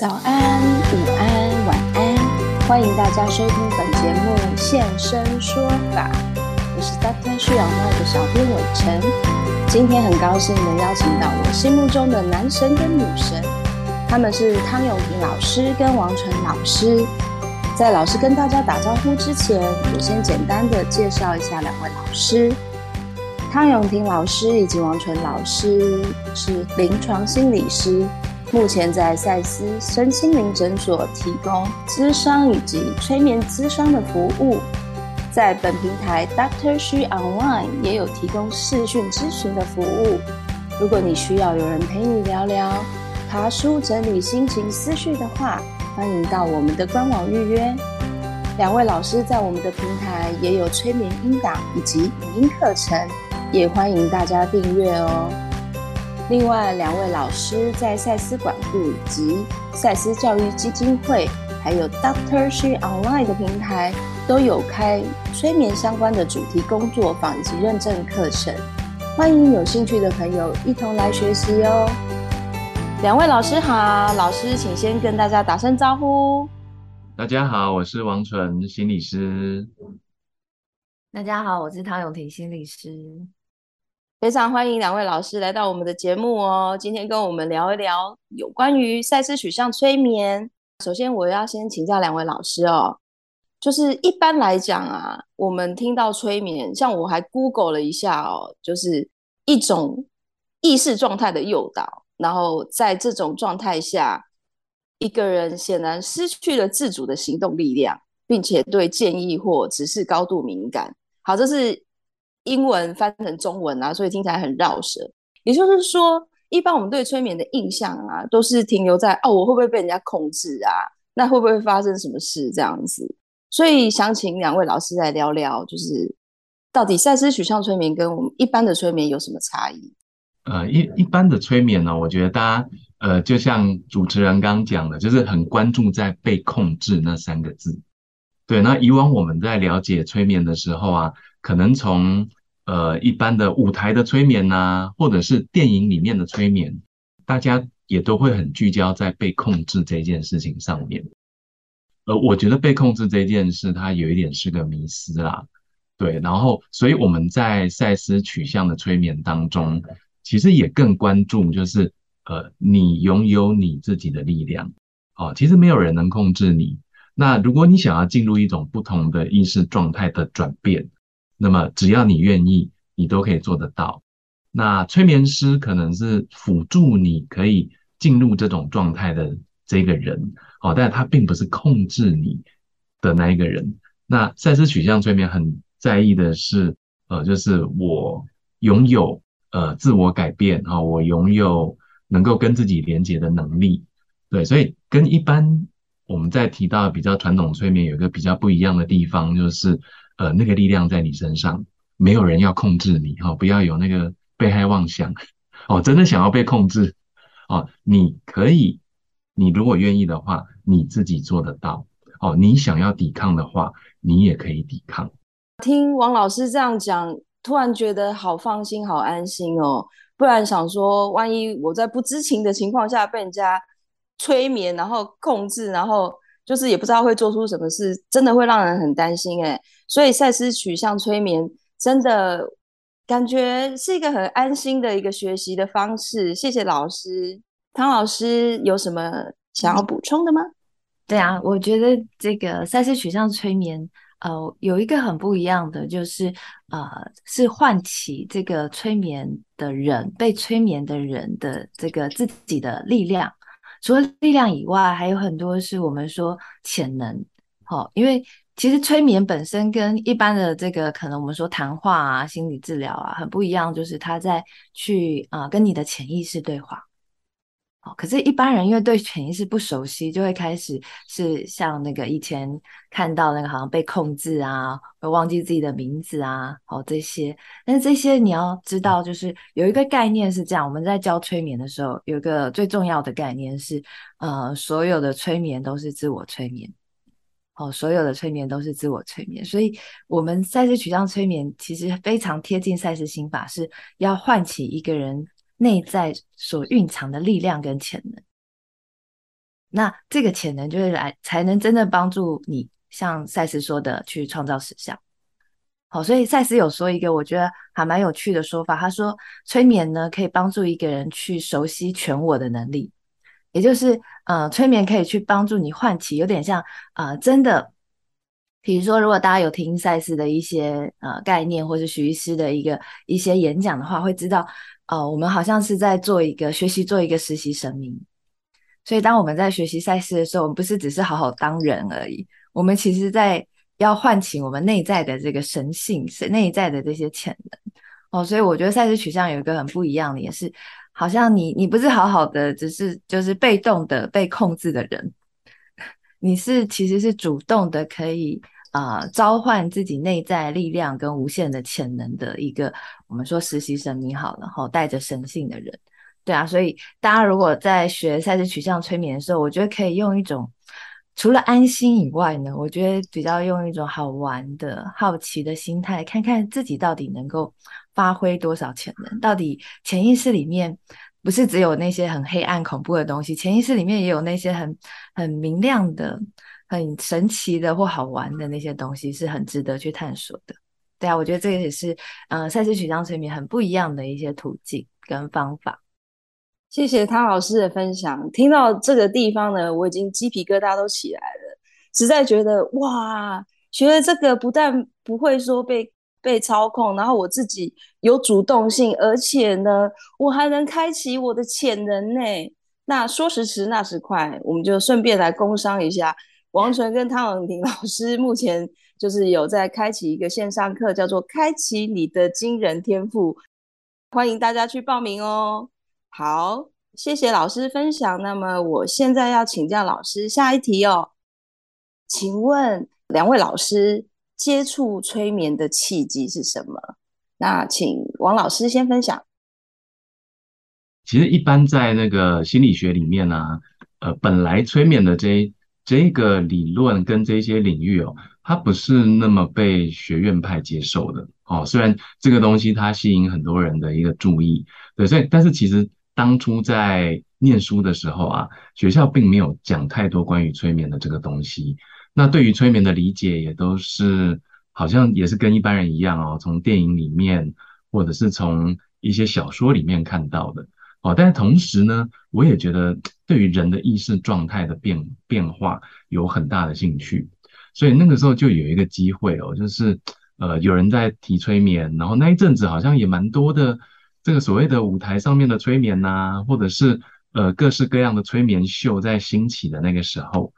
早安，午安，晚安，欢迎大家收听本节目《现身说法》。我是 Dr. 徐阳麦的小编伟成，今天很高兴能邀请到我心目中的男神跟女神，他们是汤永平老师跟王纯老师。在老师跟大家打招呼之前，我先简单的介绍一下两位老师。汤永平老师以及王纯老师是临床心理师。目前在赛斯身心灵诊所提供咨商以及催眠咨商的服务，在本平台 Doctor She Online 也有提供视讯咨询的服务。如果你需要有人陪你聊聊、爬书整理心情思绪的话，欢迎到我们的官网预约。两位老师在我们的平台也有催眠音档以及语音课程，也欢迎大家订阅哦。另外两位老师在赛斯管顾以及赛斯教育基金会，还有 Doctor She Online 的平台，都有开催眠相关的主题工作坊以及认证课程，欢迎有兴趣的朋友一同来学习哦。两位老师好，老师请先跟大家打声招呼。大家好，我是王纯心理师。大家好，我是唐永婷心理师。非常欢迎两位老师来到我们的节目哦。今天跟我们聊一聊有关于赛斯取向催眠。首先，我要先请教两位老师哦，就是一般来讲啊，我们听到催眠，像我还 Google 了一下哦，就是一种意识状态的诱导，然后在这种状态下，一个人显然失去了自主的行动力量，并且对建议或指示高度敏感。好，这是。英文翻成中文啊，所以听起来很绕舌。也就是说，一般我们对催眠的印象啊，都是停留在哦，我会不会被人家控制啊？那会不会发生什么事这样子？所以想请两位老师来聊聊，就是到底赛斯取向催眠跟我们一般的催眠有什么差异？呃，一一般的催眠呢，我觉得大家呃，就像主持人刚刚讲的，就是很关注在被控制那三个字。对，那以往我们在了解催眠的时候啊。可能从呃一般的舞台的催眠呐、或者是电影里面的催眠，大家也都会很聚焦在被控制这件事情上面。呃我觉得被控制这件事，它有一点是个迷思啦。对，然后所以我们在赛斯取向的催眠当中，其实也更关注就是呃你拥有你自己的力量。哦，其实没有人能控制你。那如果你想要进入一种不同的意识状态的转变，那么只要你愿意，你都可以做得到。那催眠师可能是辅助你可以进入这种状态的这个人，哦，但他并不是控制你的那一个人。那赛斯取向催眠很在意的是，呃，就是我拥有呃自我改变啊，我拥有能够跟自己连接的能力。对，所以跟一般我们在提到比较传统催眠有一个比较不一样的地方，就是。呃，那个力量在你身上，没有人要控制你哈、哦，不要有那个被害妄想哦。真的想要被控制哦，你可以，你如果愿意的话，你自己做得到哦。你想要抵抗的话，你也可以抵抗。听王老师这样讲，突然觉得好放心、好安心哦。不然想说，万一我在不知情的情况下被人家催眠，然后控制，然后。就是也不知道会做出什么事，真的会让人很担心诶。所以赛斯取向催眠真的感觉是一个很安心的一个学习的方式。谢谢老师，汤老师有什么想要补充的吗？对啊，我觉得这个赛斯取向催眠，呃，有一个很不一样的，就是呃，是唤起这个催眠的人，被催眠的人的这个自己的力量。除了力量以外，还有很多是我们说潜能。好，因为其实催眠本身跟一般的这个可能我们说谈话啊、心理治疗啊很不一样，就是他在去啊、跟你的潜意识对话。哦，可是，一般人因为对潜意识不熟悉，就会开始是像那个以前看到那个好像被控制啊，会忘记自己的名字啊，哦这些。但是这些你要知道，就是有一个概念是这样，我们在教催眠的时候，有一个最重要的概念是，呃，所有的催眠都是自我催眠。哦，所有的催眠都是自我催眠，所以我们赛事取向催眠其实非常贴近赛事心法，是要唤起一个人。内在所蕴藏的力量跟潜能，那这个潜能就是来才能真正帮助你，像赛斯说的去创造实相。好，所以赛斯有说一个我觉得还蛮有趣的说法，他说催眠呢可以帮助一个人去熟悉全我的能力，也就是呃催眠可以去帮助你唤起，有点像呃真的，比如说如果大家有听赛斯的一些呃概念，或是徐医师的一个一些演讲的话，会知道哦我们好像是在做一个学习，做一个实习神明。所以当我们在学习赛事的时候，我们不是只是好好当人而已，我们其实在。要唤醒我们内在的这个神性，是内在的这些潜能哦，所以我觉得赛事取向有一个很不一样的，也是好像你你不是好好的，只是就是被动的被控制的人，你是其实是主动的，可以啊、召唤自己内在力量跟无限的潜能的一个我们说实习神明好了，然后带着神性的人，对啊，所以大家如果在学赛斯取向催眠的时候，我觉得可以用一种。除了安心以外呢，我觉得比较用一种好玩的好奇的心态，看看自己到底能够发挥多少潜能。到底潜意识里面不是只有那些很黑暗恐怖的东西，潜意识里面也有那些很很明亮的、很神奇的或好玩的那些东西，是很值得去探索的。对啊，我觉得这个也是呃赛斯取向催眠很不一样的一些途径跟方法。谢谢汤老师的分享。听到这个地方呢，我已经鸡皮疙瘩都起来了，实在觉得哇，学了这个不但不会说被被操控，然后我自己有主动性，而且呢，我还能开启我的潜能呢。那说时迟，那时快，我们就顺便来工商一下，王纯跟汤永廷 老师目前就是有在开启一个线上课，叫做《开启你的惊人天赋》，欢迎大家去报名哦。好，谢谢老师分享。那么我现在要请教老师下一题哦，请问两位老师接触催眠的契机是什么？那请王老师先分享。其实一般在那个心理学里面呢、呃，本来催眠的这这个理论跟这些领域哦，它不是那么被学院派接受的哦。虽然这个东西它吸引很多人的一个注意，对，所以但是其实。当初在念书的时候啊，学校并没有讲太多关于催眠的这个东西。那对于催眠的理解，也都是好像也是跟一般人一样哦，从电影里面或者是从一些小说里面看到的哦。但是同时呢，我也觉得对于人的意识状态的变变化有很大的兴趣。所以那个时候就有一个机会哦，就是呃有人在提催眠，然后那一阵子好像也蛮多的。这个所谓的舞台上面的催眠呐、或者是呃各式各样的催眠秀在兴起的那个时候，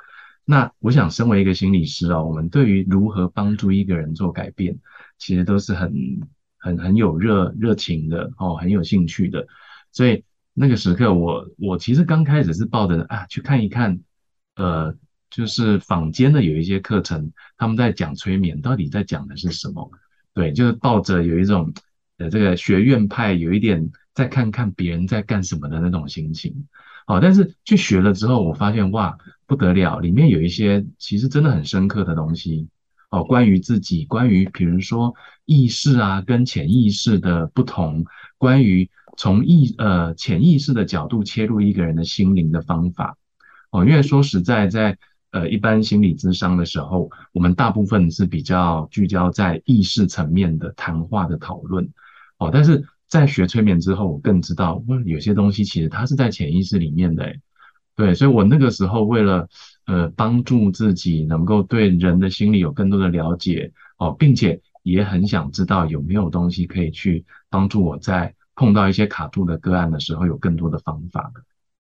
那我想身为一个心理师哦，我们对于如何帮助一个人做改变，其实都是很很很有热热情的哦，很有兴趣的。所以那个时刻我，我其实刚开始是抱着啊去看一看，呃，就是坊间的有一些课程，他们在讲催眠，到底在讲的是什么？对，就是抱着有一种呃。这个学院派有一点再看看别人在干什么的那种心情，好，但是去学了之后，我发现哇，不得了，里面有一些其实真的很深刻的东西，哦，关于自己，关于比如说意识啊跟潜意识的不同，关于从意呃潜意识的角度切入一个人的心灵的方法，哦，因为说实在，在呃一般心理咨商的时候，我们大部分是比较聚焦在意识层面的谈话的讨论。哦，但是在学催眠之后，我更知道，有些东西其实它是在潜意识里面的，对，所以我那个时候为了呃帮助自己能够对人的心理有更多的了解，哦，并且也很想知道有没有东西可以去帮助我在碰到一些卡住的个案的时候有更多的方法，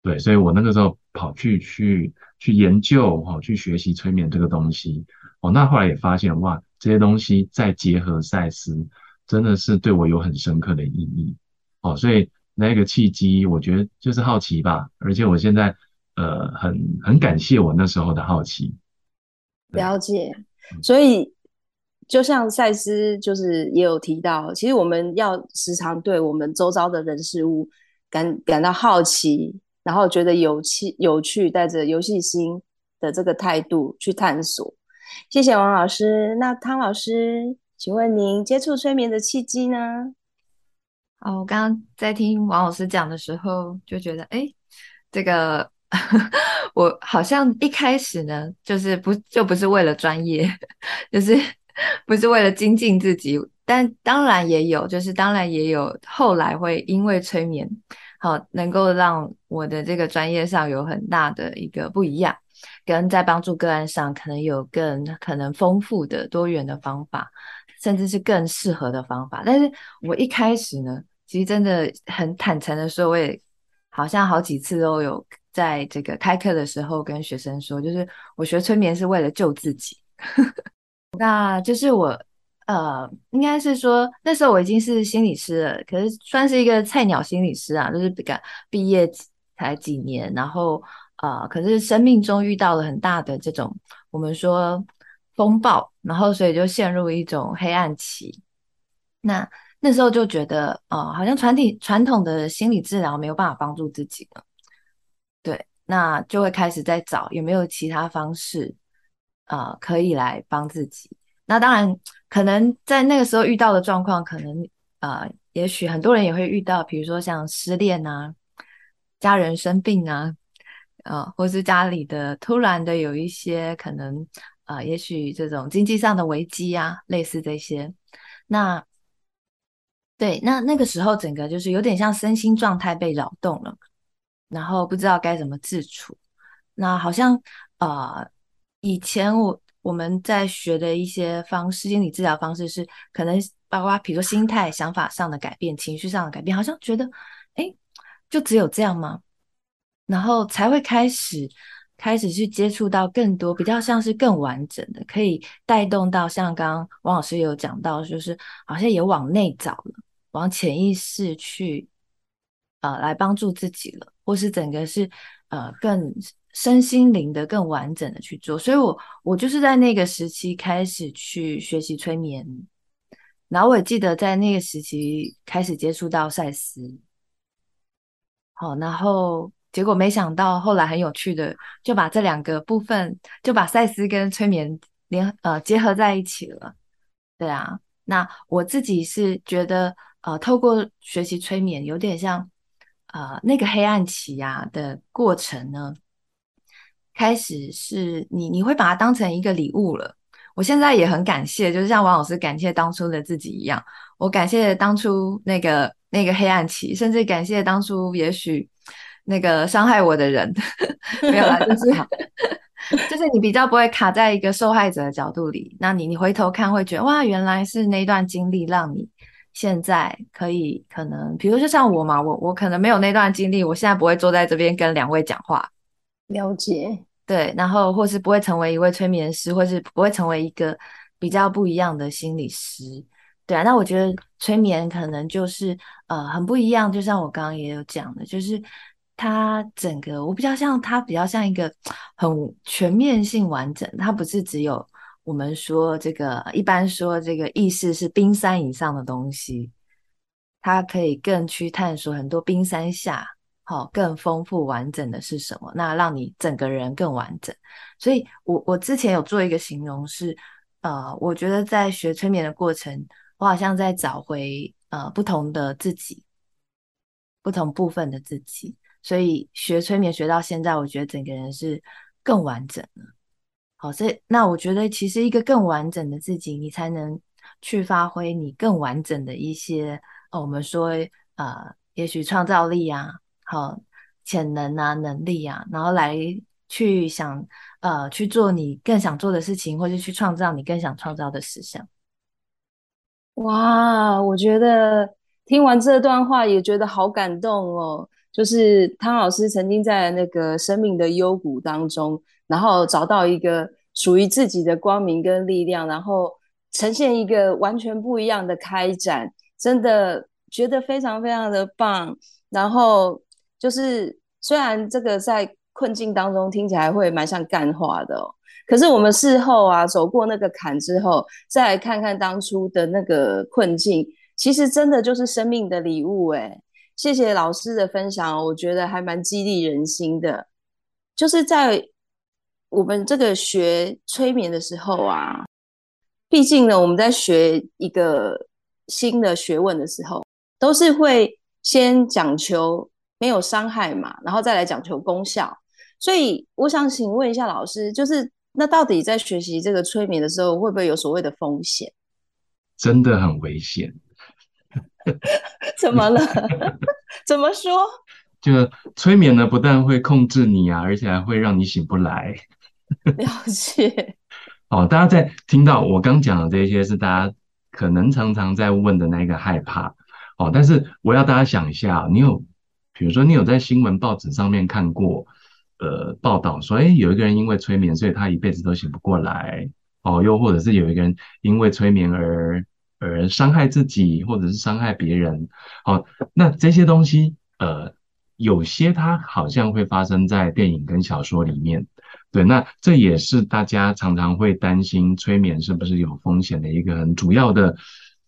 对，所以我那个时候跑去去去研究，哦，去学习催眠这个东西，哦，那后来也发现哇，这些东西再结合赛斯。真的是对我有很深刻的意义，哦，所以那个契机，我觉得就是好奇吧，而且我现在呃很很感谢我那时候的好奇。了解，所以就像赛斯就是也有提到，其实我们要时常对我们周遭的人事物感感到好奇，然后觉得有趣有趣，带着游戏心的这个态度去探索。谢谢王老师，那汤老师。请问您接触催眠的契机呢？哦，我刚刚在听王老师讲的时候，就觉得，哎，这个 我好像一开始呢，就是不就不是为了专业，就是不是为了精进自己，但当然也有，就是当然也有后来会因为催眠，好能够让我的这个专业上有很大的一个不一样，跟在帮助个案上可能有更可能丰富的多元的方法，甚至是更适合的方法。但是我一开始呢，其实真的很坦诚的说，我也好像好几次都有。在这个开课的时候，跟学生说，就是我学催眠是为了救自己。那就是我，呃，应该是说那时候我已经是心理师了，可是算是一个菜鸟心理师啊，就是毕业才几年，然后呃，可是生命中遇到了很大的这种我们说风暴，然后所以就陷入一种黑暗期。那那时候就觉得，呃，好像传体传统的心理治疗没有办法帮助自己了。对，那就会开始在找有没有其他方式，呃，可以来帮自己。那当然，可能在那个时候遇到的状况，可能啊、呃，也许很多人也会遇到，比如说像失恋啊、家人生病啊，呃，或是家里的突然的有一些可能啊、呃，也许这种经济上的危机啊，类似这些。那对，那那个时候整个就是有点像身心状态被扰动了。然后不知道该怎么自处，那好像呃，以前我我们在学的一些方式，心理治疗方式是可能包括比如说心态、想法上的改变、情绪上的改变，好像觉得哎，就只有这样吗？然后才会开始开始去接触到更多比较像是更完整的，可以带动到像刚刚王老师有讲到，就是好像也往内找了，往潜意识去呃来帮助自己了。或是整个是呃更身心灵的更完整的去做，所以我我就是在那个时期开始去学习催眠，然后我也记得在那个时期开始接触到赛斯，好，然后结果没想到后来很有趣的就把这两个部分就把赛斯跟催眠联呃结合在一起了，对啊，那我自己是觉得呃透过学习催眠有点像。呃，那个黑暗期呀、的过程呢，开始是你你会把它当成一个礼物了。我现在也很感谢，就是像王老师感谢当初的自己一样，我感谢当初那个那个黑暗期，甚至感谢当初也许那个伤害我的人，没有啦，就是 就是你比较不会卡在一个受害者的角度里，那你你回头看会觉得哇，原来是那段经历让你。现在可以可能，比如说像我嘛，我我可能没有那段经历，我现在不会坐在这边跟两位讲话。了解，对，然后或是不会成为一位催眠师，或是不会成为一个比较不一样的心理师。对啊，那我觉得催眠可能就是呃很不一样，就像我刚刚也有讲的，就是它整个我比较像它比较像一个很全面性完整，它不是只有。我们说这个，一般说这个意识是冰山以上的东西，它可以更去探索很多冰山下，好更丰富完整的是什么？那让你整个人更完整。所以我我之前有做一个形容是，呃，我觉得在学催眠的过程，我好像在找回呃不同的自己，不同部分的自己。所以学催眠学到现在，我觉得整个人是更完整了。好，所以那我觉得，其实一个更完整的自己，你才能去发挥你更完整的一些，哦，我们说，呃，也许创造力啊，好，潜能啊，能力啊，然后来去想，呃，去做你更想做的事情，或者去创造你更想创造的实相。哇，我觉得听完这段话也觉得好感动哦。就是汤老师曾经在那个生命的幽谷当中。然后找到一个属于自己的光明跟力量，然后呈现一个完全不一样的开展，真的觉得非常非常的棒。然后就是虽然这个在困境当中听起来会蛮像干话的，可是我们事后啊走过那个坎之后，再来看看当初的那个困境，其实真的就是生命的礼物诶。谢谢老师的分享，我觉得还蛮激励人心的，就是在。我们这个学催眠的时候啊，毕竟呢，我们在学一个新的学问的时候，都是会先讲求没有伤害嘛，然后再来讲求功效。所以我想请问一下老师，就是那到底在学习这个催眠的时候，会不会有所谓的风险？真的很危险。怎么了？怎么说？就催眠呢，不但会控制你啊，而且还会让你醒不来。了解。哦，大家在听到我刚讲的这些，是大家可能常常在问的那个害怕。哦，但是我要大家想一下，你有，比如说你有在新闻报纸上面看过，呃，报道说，哎，有一个人因为催眠，所以他一辈子都醒不过来。哦，又或者是有一个人因为催眠而而伤害自己，或者是伤害别人。哦，那这些东西，呃，有些它好像会发生在电影跟小说里面。对，那这也是大家常常会担心催眠是不是有风险的一个很主要的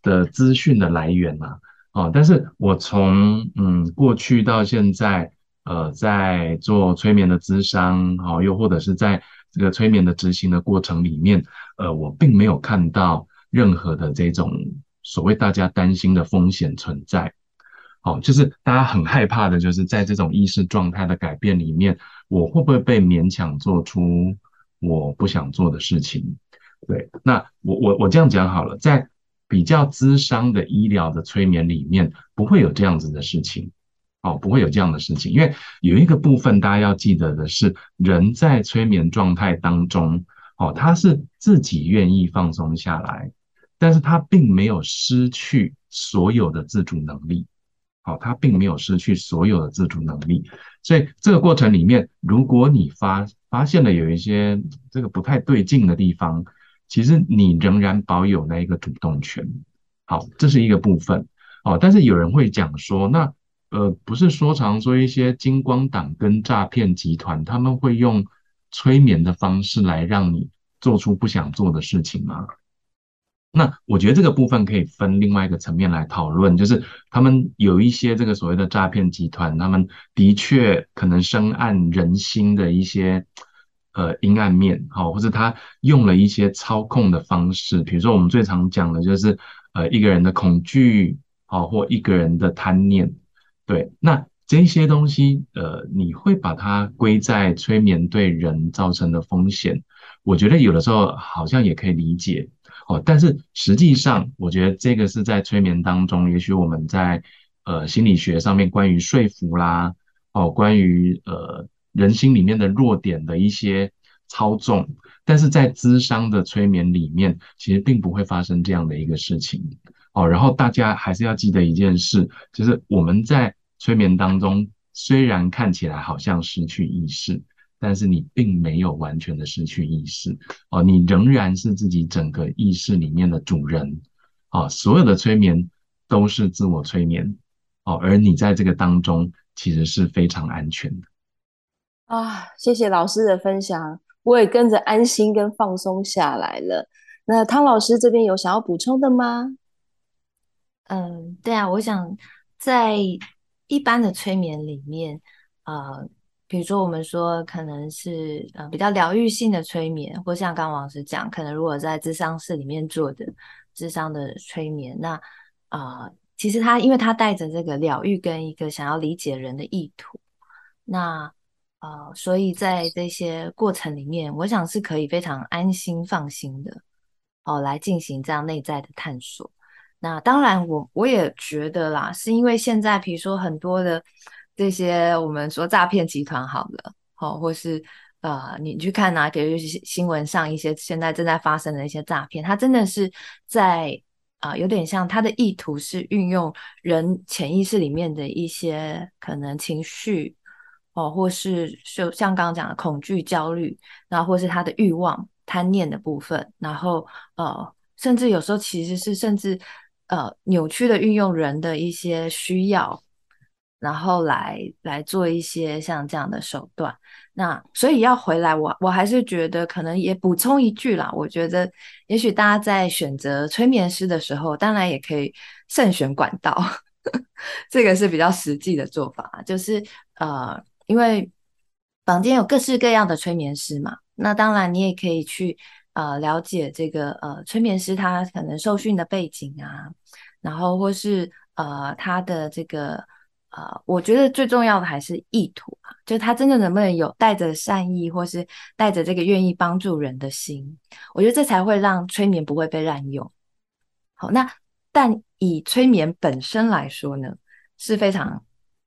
的资讯的来源嘛。但是我从嗯过去到现在，呃，在做催眠的咨商，好，又或者是在这个催眠的执行的过程里面，呃，我并没有看到任何的这种所谓大家担心的风险存在。好，就是大家很害怕的，就是在这种意识状态的改变里面。我会不会被勉强做出我不想做的事情？对，那我我我这样讲好了，在比较资商的医疗的催眠里面，不会有这样子的事情，哦，不会有这样的事情，因为有一个部分大家要记得的是，人在催眠状态当中，哦，他是自己愿意放松下来，但是他并没有失去所有的自主能力。好，他并没有失去所有的自主能力，所以这个过程里面，如果你发发现了有一些这个不太对劲的地方，其实你仍然保有那一个主动权。好，这是一个部分。哦，但是有人会讲说，那呃，不是说常说一些金光党跟诈骗集团，他们会用催眠的方式来让你做出不想做的事情吗？那我觉得这个部分可以分另外一个层面来讨论，就是他们有一些这个所谓的诈骗集团，他们的确可能深谙人心的一些呃阴暗面，好，或者他用了一些操控的方式，比如说我们最常讲的就是呃一个人的恐惧，好，或一个人的贪念，对，那这些东西呃你会把它归在催眠对人造成的风险，我觉得有的时候好像也可以理解。哦，但是实际上，我觉得这个是在催眠当中，也许我们在呃心理学上面关于说服啦，哦，关于呃人心里面的弱点的一些操纵，但是在咨商的催眠里面，其实并不会发生这样的一个事情。哦，然后大家还是要记得一件事，就是我们在催眠当中，虽然看起来好像失去意识。但是你并没有完全的失去意识哦，你仍然是自己整个意识里面的主人哦。所有的催眠都是自我催眠哦，而你在这个当中其实是非常安全的啊。谢谢老师的分享，我也跟着安心跟放松下来了。那汤老师这边有想要补充的吗？嗯，对啊，我想在一般的催眠里面。呃比如说，我们说可能是呃比较疗愈性的催眠，或像刚刚老师讲，可能如果在咨商室里面做的咨商的催眠，那啊、其实他因为他带着这个疗愈跟一个想要理解人的意图，那呃，所以在这些过程里面，我想是可以非常安心放心的哦，来进行这样内在的探索。那当然我，我也觉得啦，是因为现在比如说很多的。这些我们说诈骗集团好了，好，或是呃，你去看哪、啊，比如新闻上一些现在正在发生的一些诈骗，它真的是在啊、有点像它的意图是运用人潜意识里面的一些可能情绪哦，或是就像刚刚讲的恐惧、焦虑，然后或是他的欲望、贪念的部分，然后呃，甚至有时候其实是甚至呃扭曲的运用人的一些需要。然后来来做一些像这样的手段，那所以要回来我，我还是觉得可能也补充一句啦。我觉得也许大家在选择催眠师的时候，当然也可以慎选管道，这个是比较实际的做法。就是呃，因为坊间有各式各样的催眠师嘛，那当然你也可以去呃了解这个呃催眠师他可能受训的背景啊，然后或是呃他的这个。呃，我觉得最重要的还是意图啊，就他真的能不能有带着善意，或是带着这个愿意帮助人的心，我觉得这才会让催眠不会被滥用。好，那但以催眠本身来说呢，是非常，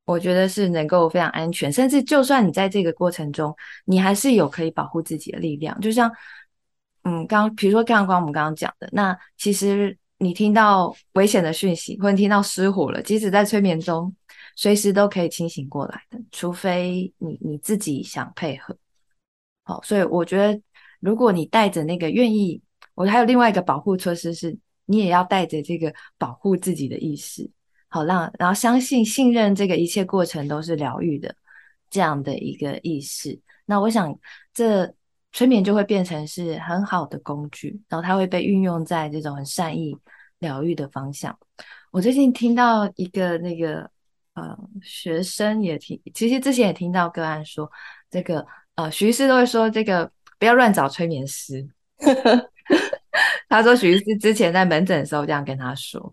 我觉得是能够非常安全，甚至就算你在这个过程中，你还是有可以保护自己的力量。就像，嗯，刚比如说刚刚我们刚刚讲的，那其实你听到危险的讯息，或者听到失火了，即使在催眠中，随时都可以清醒过来的，除非你你自己想配合。好，所以我觉得，如果你带着那个愿意，我还有另外一个保护措施是。你也要带着这个保护自己的意识，好让然后相信信任这个一切过程都是疗愈的这样的一个意识。那我想这催眠就会变成是很好的工具，然后它会被运用在这种很善意疗愈的方向。我最近听到一个那个呃学生也听，其实之前也听到个案说，这个呃徐医师都会说这个不要乱找催眠师。他说：“徐医师之前在门诊的时候这样跟他说。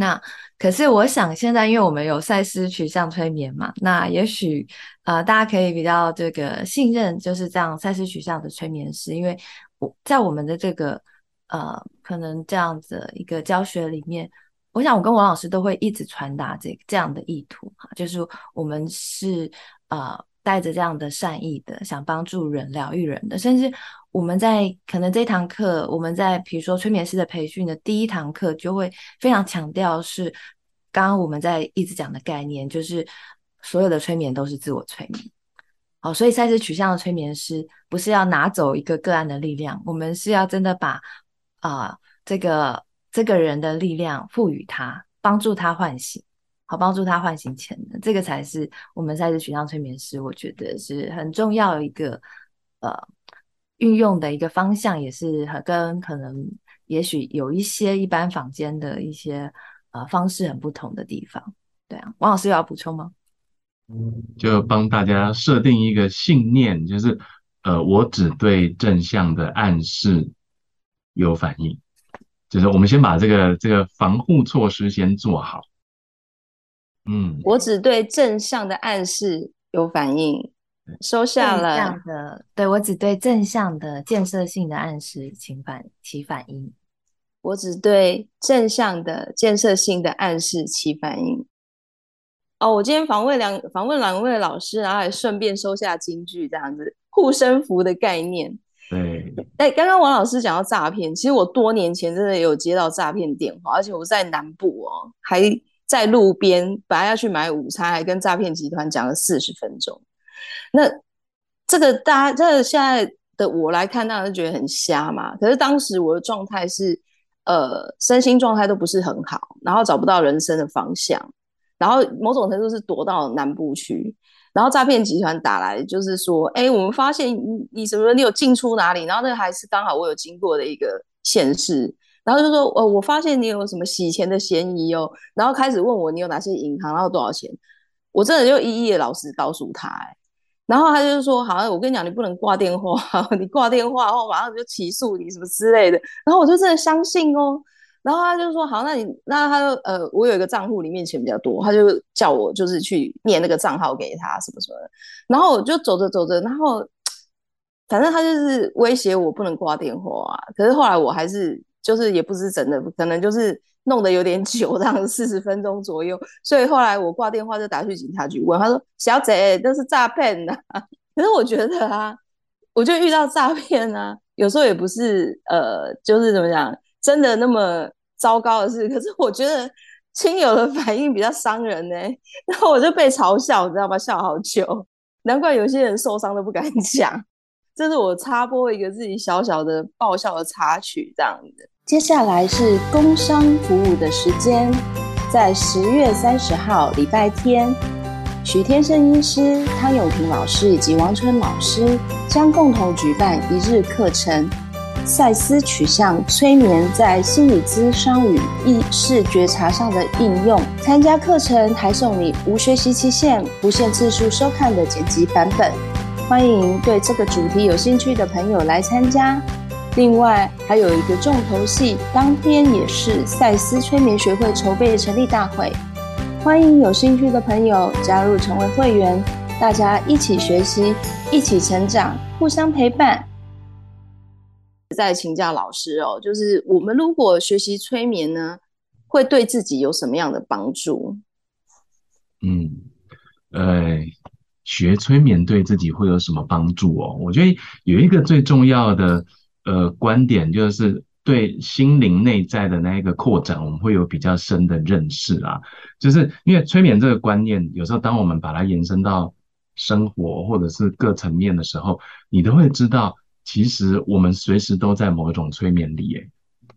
那可是我想现在，因为我们有赛斯取向催眠嘛，那也许呃大家可以比较这个信任，就是这样赛斯取向的催眠师，因为我在我们的这个呃可能这样子一个教学里面，我想我跟王老师都会一直传达这个这样的意图哈，就是我们是呃。”带着这样的善意的，想帮助人、疗愈人的，甚至我们在可能这堂课，我们在比如说催眠师的培训的第一堂课，就会非常强调是刚刚我们在一直讲的概念，就是所有的催眠都是自我催眠。好，所以赛斯取向的催眠师不是要拿走一个个案的力量，我们是要真的把啊、这个这个人的力量赋予他，帮助他唤醒。好，帮助他唤醒潜能，这个才是我们赛斯取向催眠师，我觉得是很重要一个呃运用的一个方向，也是很跟可能也许有一些一般坊间的一些呃方式很不同的地方。对啊，王老师有要补充吗？就帮大家设定一个信念，就是呃，我只对正向的暗示有反应，就是我们先把这个这个防护措施先做好。嗯，我只对正向的暗示有反应，收下了。这样的，对，我只对正向的建设性的暗示起反起反应。我只对正向的建设性的暗示起反应。哦，我今天访问两访问两位老师，然后还顺便收下金句，这样子护身符的概念。对。哎，刚刚王老师讲到诈骗，其实我多年前真的有接到诈骗电话，而且我在南部哦，还。在路边本来要去买午餐，还跟诈骗集团讲了四十分钟。那这个大家这个现在的我来看，当然觉得很瞎嘛。可是当时我的状态是，呃，身心状态都不是很好，然后找不到人生的方向，然后某种程度是躲到南部去。然后诈骗集团打来，就是说，哎，我们发现你你什么，你有进出哪里？然后那还是刚好我有经过的一个县市。然后就说，呃，我发现你有什么洗钱的嫌疑哦，然后开始问我你有哪些银行，然后多少钱，我真的就一一的老实告诉他，哎，然后他就说，好我跟你讲，你不能挂电话，你挂电话后马上就起诉你什么之类的，然后我就真的相信哦，然后他就说，好，那你那他就呃，我有一个账户里面钱比较多，他就叫我就是去念那个账号给他什么什么的，然后我就走着走着，然后 反正他就是威胁我不能挂电话啊，可是后来我还是。就是也不是真的，可能就是弄得有点久，这样四十分钟左右。所以后来我挂电话就打去警察局问，他说：“小姐，这是诈骗呐。”可是我觉得啊，我就遇到诈骗啊，有时候也不是呃，就是怎么讲，真的那么糟糕的事。可是我觉得亲友的反应比较伤人呢，然后我就被嘲笑，你知道吗？笑好久，难怪有些人受伤都不敢讲。这是我插播一个自己小小的爆笑的插曲，这样子。接下来是工商服务的时间，在十月三十号礼拜天，许天胜医师、汤永平老师以及王春老师将共同举办一日课程——赛斯取向催眠在心理咨商与意识觉察上的应用。参加课程还送你无学习期限、不限次数收看的剪辑版本。欢迎对这个主题有兴趣的朋友来参加。另外，还有一个重头戏，当天也是赛斯催眠学会筹备成立大会。欢迎有兴趣的朋友加入成为会员，大家一起学习，一起成长，互相陪伴。再请教老师哦，就是我们如果学习催眠呢，会对自己有什么样的帮助？嗯，呃，学催眠对自己会有什么帮助哦？我觉得有一个最重要的呃观点，就是对心灵内在的那一个扩展，我们会有比较深的认识啊。就是因为催眠这个观念，有时候当我们把它延伸到生活或者是各层面的时候，你都会知道，其实我们随时都在某一种催眠里耶。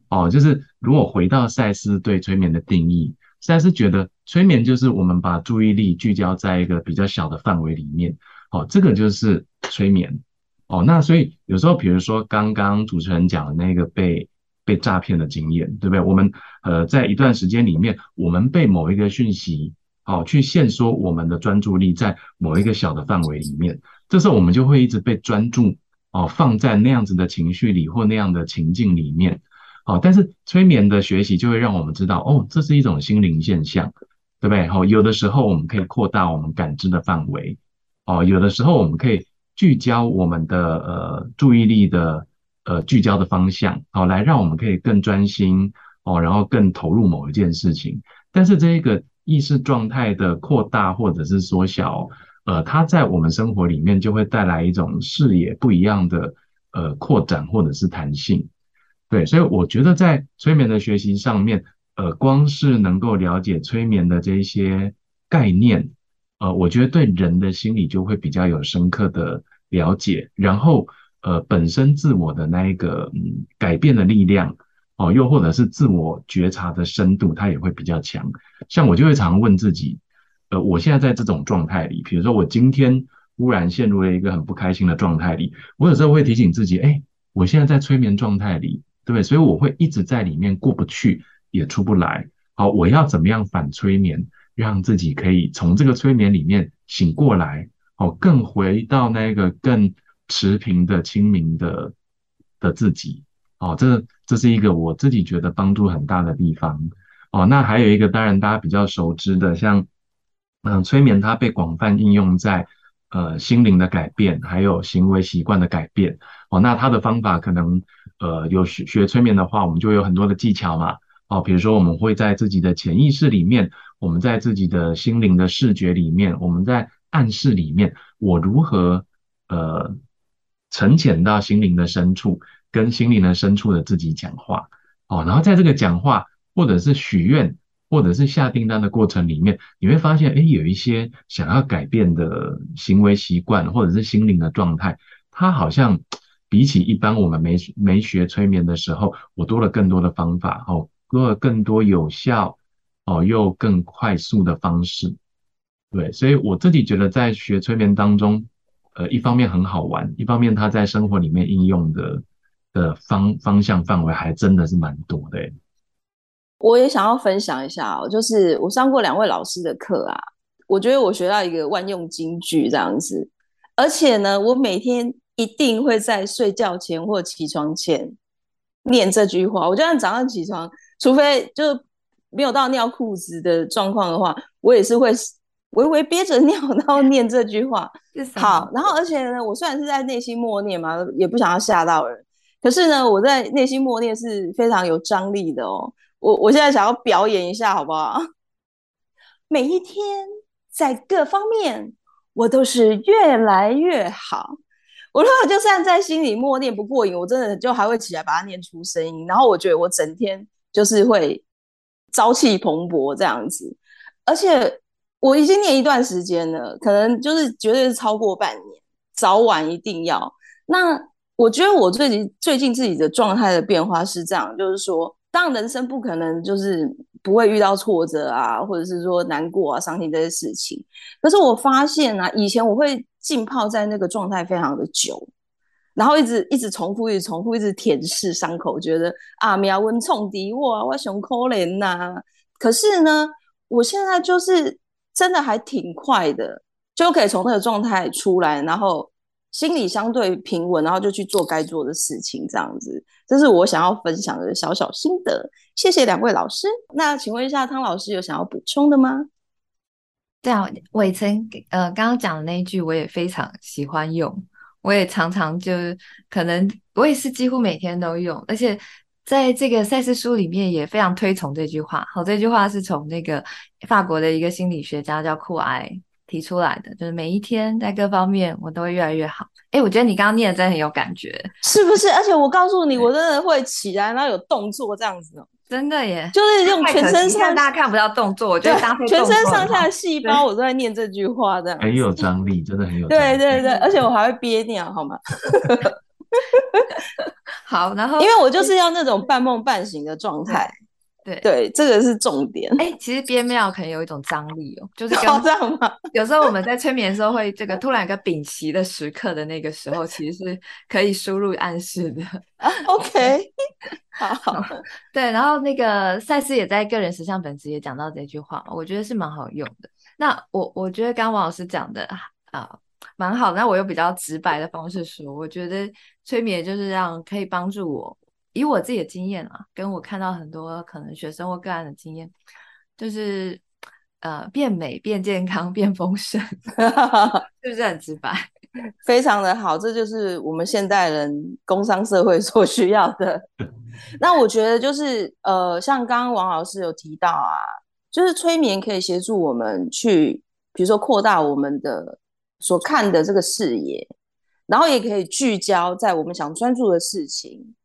哦，就是如果回到赛斯对催眠的定义。实在是觉得催眠就是我们把注意力聚焦在一个比较小的范围里面，哦，这个就是催眠，哦，那所以有时候比如说刚刚主持人讲的那个被被诈骗的经验，对不对？我们呃在一段时间里面，我们被某一个讯息，哦，去限缩我们的专注力在某一个小的范围里面，这时候我们就会一直被专注，哦，放在那样子的情绪里或那样的情境里面。好，但是催眠的学习就会让我们知道，哦，这是一种心灵现象，对不对？好，有的时候我们可以扩大我们感知的范围，哦，有的时候我们可以聚焦我们的呃注意力的呃聚焦的方向，好，来让我们可以更专心，哦，然后更投入某一件事情。但是这个意识状态的扩大或者是缩小，呃，它在我们生活里面就会带来一种视野不一样的呃扩展或者是弹性。对，所以我觉得在催眠的学习上面，呃，光是能够了解催眠的这一些概念，呃，我觉得对人的心理就会比较有深刻的了解，然后呃，本身自我的那一个嗯改变的力量，哦、又或者是自我觉察的深度，它也会比较强。像我就会常问自己，呃，我现在在这种状态里，比如说我今天忽然陷入了一个很不开心的状态里，我有时候会提醒自己，哎，我现在在催眠状态里。对，所以我会一直在里面过不去，也出不来。好，我要怎么样反催眠，让自己可以从这个催眠里面醒过来，好，更回到那个更持平的、清明的的自己。哦，这这是一个我自己觉得帮助很大的地方。哦，那还有一个，当然大家比较熟知的，像嗯，催眠它被广泛应用在呃心灵的改变，还有行为习惯的改变。哦，那他的方法可能。呃，有学学催眠的话，我们就有很多的技巧嘛。哦，比如说我们会在自己的潜意识里面，我们在自己的心灵的视觉里面，我们在暗示里面，我如何呃沉潜到心灵的深处，跟心灵的深处的自己讲话。哦，然后在这个讲话或者是许愿或者是下订单的过程里面，你会发现，诶，有一些想要改变的行为习惯或者是心灵的状态，它好像。比起一般我们没没学催眠的时候，我多了更多的方法哦，多了更多有效哦又更快速的方式，对，所以我自己觉得在学催眠当中，呃，一方面很好玩，一方面它在生活里面应用的的方方向范围还真的是蛮多的。我也想要分享一下哦，就是我上过两位老师的课啊，我觉得我学到一个万用金句这样子，而且呢，我每天。一定会在睡觉前或起床前念这句话。我就算早上起床，除非就没有到尿裤子的状况的话，我也是会微微憋着尿，然后念这句话。好，然后而且呢，我虽然是在内心默念嘛，也不想要吓到人，可是呢，我在内心默念是非常有张力的哦。我我现在想要表演一下，好不好？每一天在各方面，我都是越来越好。我如果就算在心里默念不过瘾，我真的就还会起来把它念出声音。然后我觉得我整天就是会朝气蓬勃这样子，而且我已经念一段时间了，可能就是绝对是超过半年，早晚一定要。那我觉得我最近最近自己的状态的变化是这样，就是说，当然人生不可能就是不会遇到挫折啊，或者是说难过啊、伤心这些事情。可是我发现啊，以前我会。浸泡在那个状态非常的久，然后一直一直重复，一直重复，一直舔舐伤口，觉得啊，苗温冲敌我，我熊可怜呐。可是呢，我现在就是真的还挺快的，就可以从那个状态出来，然后心里相对平稳，然后就去做该做的事情，这样子。这是我想要分享的小小心得。谢谢两位老师。那请问一下，汤老师有想要补充的吗？对啊，伟成呃刚刚讲的那一句，我也非常喜欢用，我也常常就可能我也是几乎每天都用，而且在这个赛事书里面也非常推崇这句话。好，这句话是从那个法国的一个心理学家叫库埃提出来的，就是每一天在各方面我都会越来越好。哎，我觉得你刚刚念的真的很有感觉，是不是？而且我告诉你，我真的会起来，然后有动作这样子哦。真的耶，就是用全身上大家看不到动作，我觉得全身上下的细胞我都在念这句话，这样很有张力，真的很有 张力。对对对，而且我还会憋尿，好吗？好，然后因为我就是要那种半梦半醒的状态。对对，这个是重点。哎、欸，其实憋尿可能有一种张力哦，就是这样吗？有时候我们在催眠的时候会这个突然一个屏息的时刻的那个时候，其实是可以输入暗示的。啊、OK，好好。对，然后那个赛斯也在个人实相本质也讲到这句话，我觉得是蛮好用的。那我我觉得刚刚王老师讲的啊蛮好，那我用比较直白的方式说，我觉得催眠就是让可以帮助我。以我自己的经验啊，跟我看到很多可能学生或个案的经验，就是呃变美、变健康、变丰盛，是不是很直白？非常的好，这就是我们现代人工商社会所需要的。那我觉得就是呃，像刚刚王老师有提到啊，就是催眠可以协助我们去，比如说扩大我们的所看的这个视野，然后也可以聚焦在我们想专注的事情。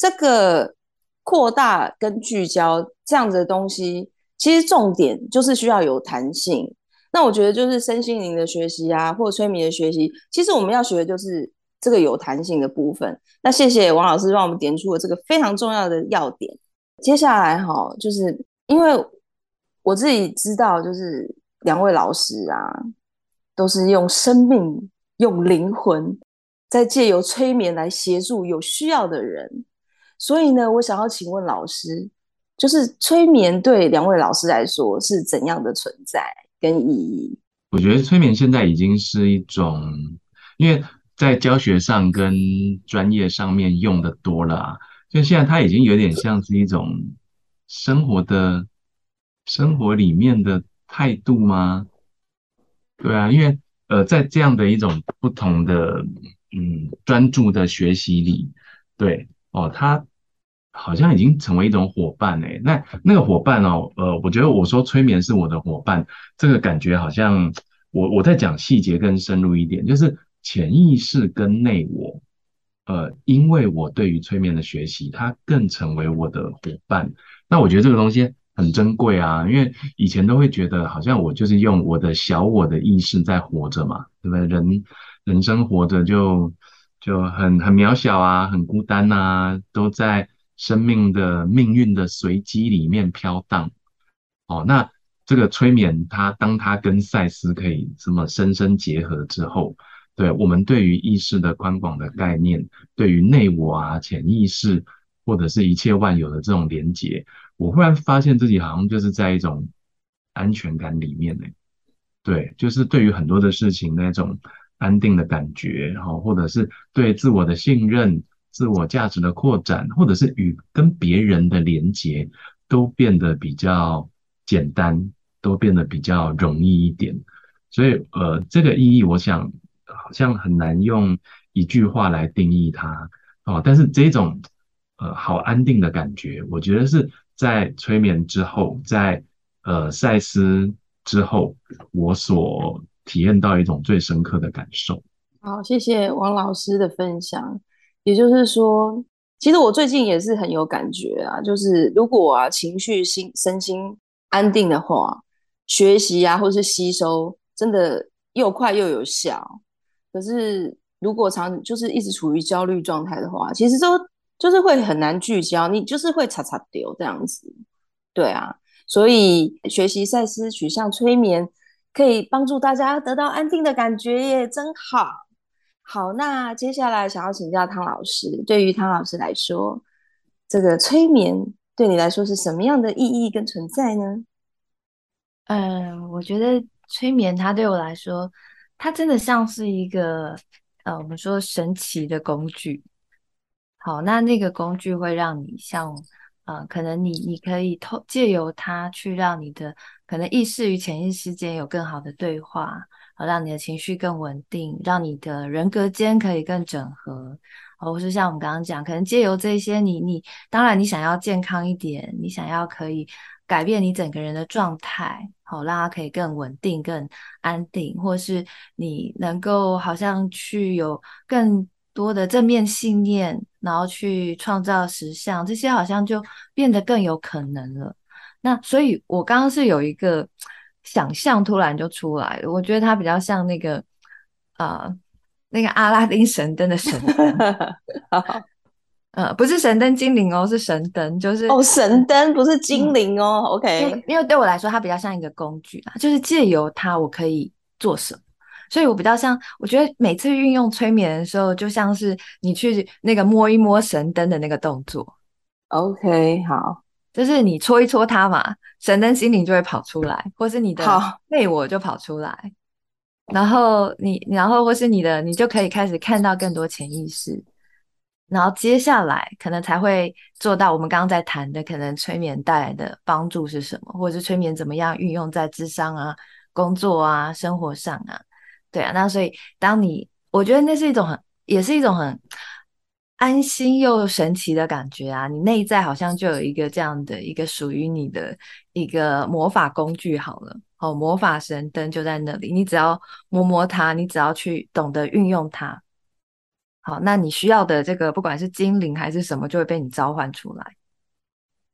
这个扩大跟聚焦这样子的东西，其实重点就是需要有弹性。那我觉得就是身心灵的学习啊，或者催眠的学习，其实我们要学的就是这个有弹性的部分。那谢谢王老师帮我们点出了这个非常重要的要点。接下来哈，就是因为我自己知道，就是两位老师啊，都是用生命、用灵魂，在借由催眠来协助有需要的人。所以呢，我想要请问老师，就是催眠对两位老师来说是怎样的存在跟意义？我觉得催眠现在已经是一种，因为在教学上跟专业上面用的多了啊，就现在它已经有点像是一种生活的、生活里面的态度吗？对啊，因为呃，在这样的一种不同的嗯专注的学习里，对哦，它。好像已经成为一种伙伴诶，那那个伙伴哦，呃，我觉得我说催眠是我的伙伴，这个感觉好像我我在讲细节更深入一点，就是潜意识跟内我，呃，因为我对于催眠的学习，它更成为我的伙伴。那我觉得这个东西很珍贵啊，因为以前都会觉得好像我就是用我的小我的意识在活着嘛，对不对？人人生活着就就很很渺小啊，很孤单啊，都在。生命的命运的随机里面飘荡，哦，那这个催眠它，当它跟赛斯可以这么深深结合之后，对我们对于意识的宽广的概念，对于内我啊、潜意识或者是一切万有的这种连结，我忽然发现自己好像就是在一种安全感里面呢。对，就是对于很多的事情那种安定的感觉，哈，或者是对自我的信任。自我价值的扩展，或者是与跟别人的连接，都变得比较简单，都变得比较容易一点。所以，呃，这个意义，我想好像很难用一句话来定义它哦。但是这种呃好安定的感觉，我觉得是在催眠之后，在呃赛斯之后，我所体验到一种最深刻的感受。好，谢谢王老师的分享。也就是说，其实我最近也是很有感觉啊。就是如果啊情绪心身心安定的话，学习啊或是吸收真的又快又有效。可是如果长就是一直处于焦虑状态的话，其实都就是会很难聚焦，你就是会擦擦丢这样子。对啊，所以学习赛斯取向催眠可以帮助大家得到安定的感觉耶，真好。好，那接下来想要请教汤老师，对于汤老师来说，这个催眠对你来说是什么样的意义跟存在呢？嗯，我觉得催眠它对我来说，它真的像是一个呃，我们说神奇的工具。好，那那个工具会让你像呃，可能你你可以透借由它去让你的可能意识与潜意识间有更好的对话，让你的情绪更稳定，让你的人格间可以更整合。或是像我们刚刚讲，可能借由这些你，你当然你想要健康一点，你想要可以改变你整个人的状态，好让它可以更稳定、更安定，或是你能够好像去有更多的正面信念，然后去创造实相，这些好像就变得更有可能了。那所以，我刚刚是有一个想象突然就出来了，我觉得它比较像那个啊。呃那个阿拉丁神灯的神灯，呃，不是神灯精灵哦，是神灯，就是哦，神灯不是精灵哦。嗯、OK，因为，对我来说，它比较像一个工具啦，就是借由它，我可以做什么。所以我比较像，我觉得每次运用催眠的时候，就像是你去那个摸一摸神灯的那个动作。OK，好，就是你戳一戳它嘛，神灯心灵就会跑出来，或是你的内我就跑出来。然后你，然后或是你的，你就可以开始看到更多潜意识，然后接下来可能才会做到我们刚刚在谈的，可能催眠带来的帮助是什么，或者是催眠怎么样运用在智商啊、工作啊、生活上啊，对啊，那所以当你，我觉得那是一种很，也是一种很安心又神奇的感觉啊，你内在好像就有一个这样的一个属于你的一个魔法工具，好了。哦，魔法神灯就在那里，你只要摸摸它，你只要去懂得运用它，好，那你需要的这个不管是精灵还是什么，就会被你召唤出来。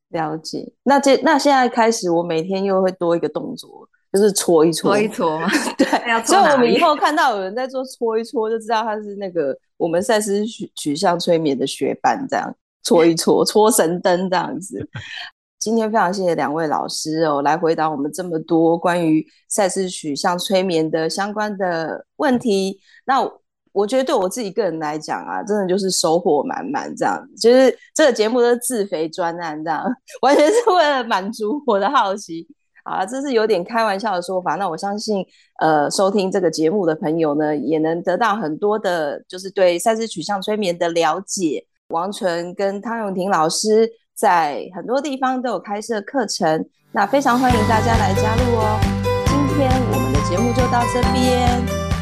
了解。那这那现在开始，我每天又会多一个动作，就是搓一搓，搓一搓嘛。对，所以我们以 后看到有人在做搓一搓，就知道他是那个我们赛斯取取向催眠的学班，这样搓一搓，搓神灯这样子。今天非常谢谢两位老师哦，来回答我们这么多关于赛斯取向催眠的相关的问题。那我觉得对我自己个人来讲啊，真的就是收获满满，这样就是这个节目都是自肥专案，这样 完全是为了满足我的好奇。好了，这是有点开玩笑的说法。那我相信，呃，收听这个节目的朋友呢，也能得到很多的，就是对赛事取向催眠的了解。王纯跟汤永婷老师。在很多地方都有开设课程，那非常欢迎大家来加入哦。今天我们的节目就到这边，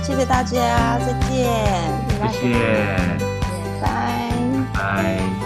谢谢大家，再见，谢谢，拜拜。拜。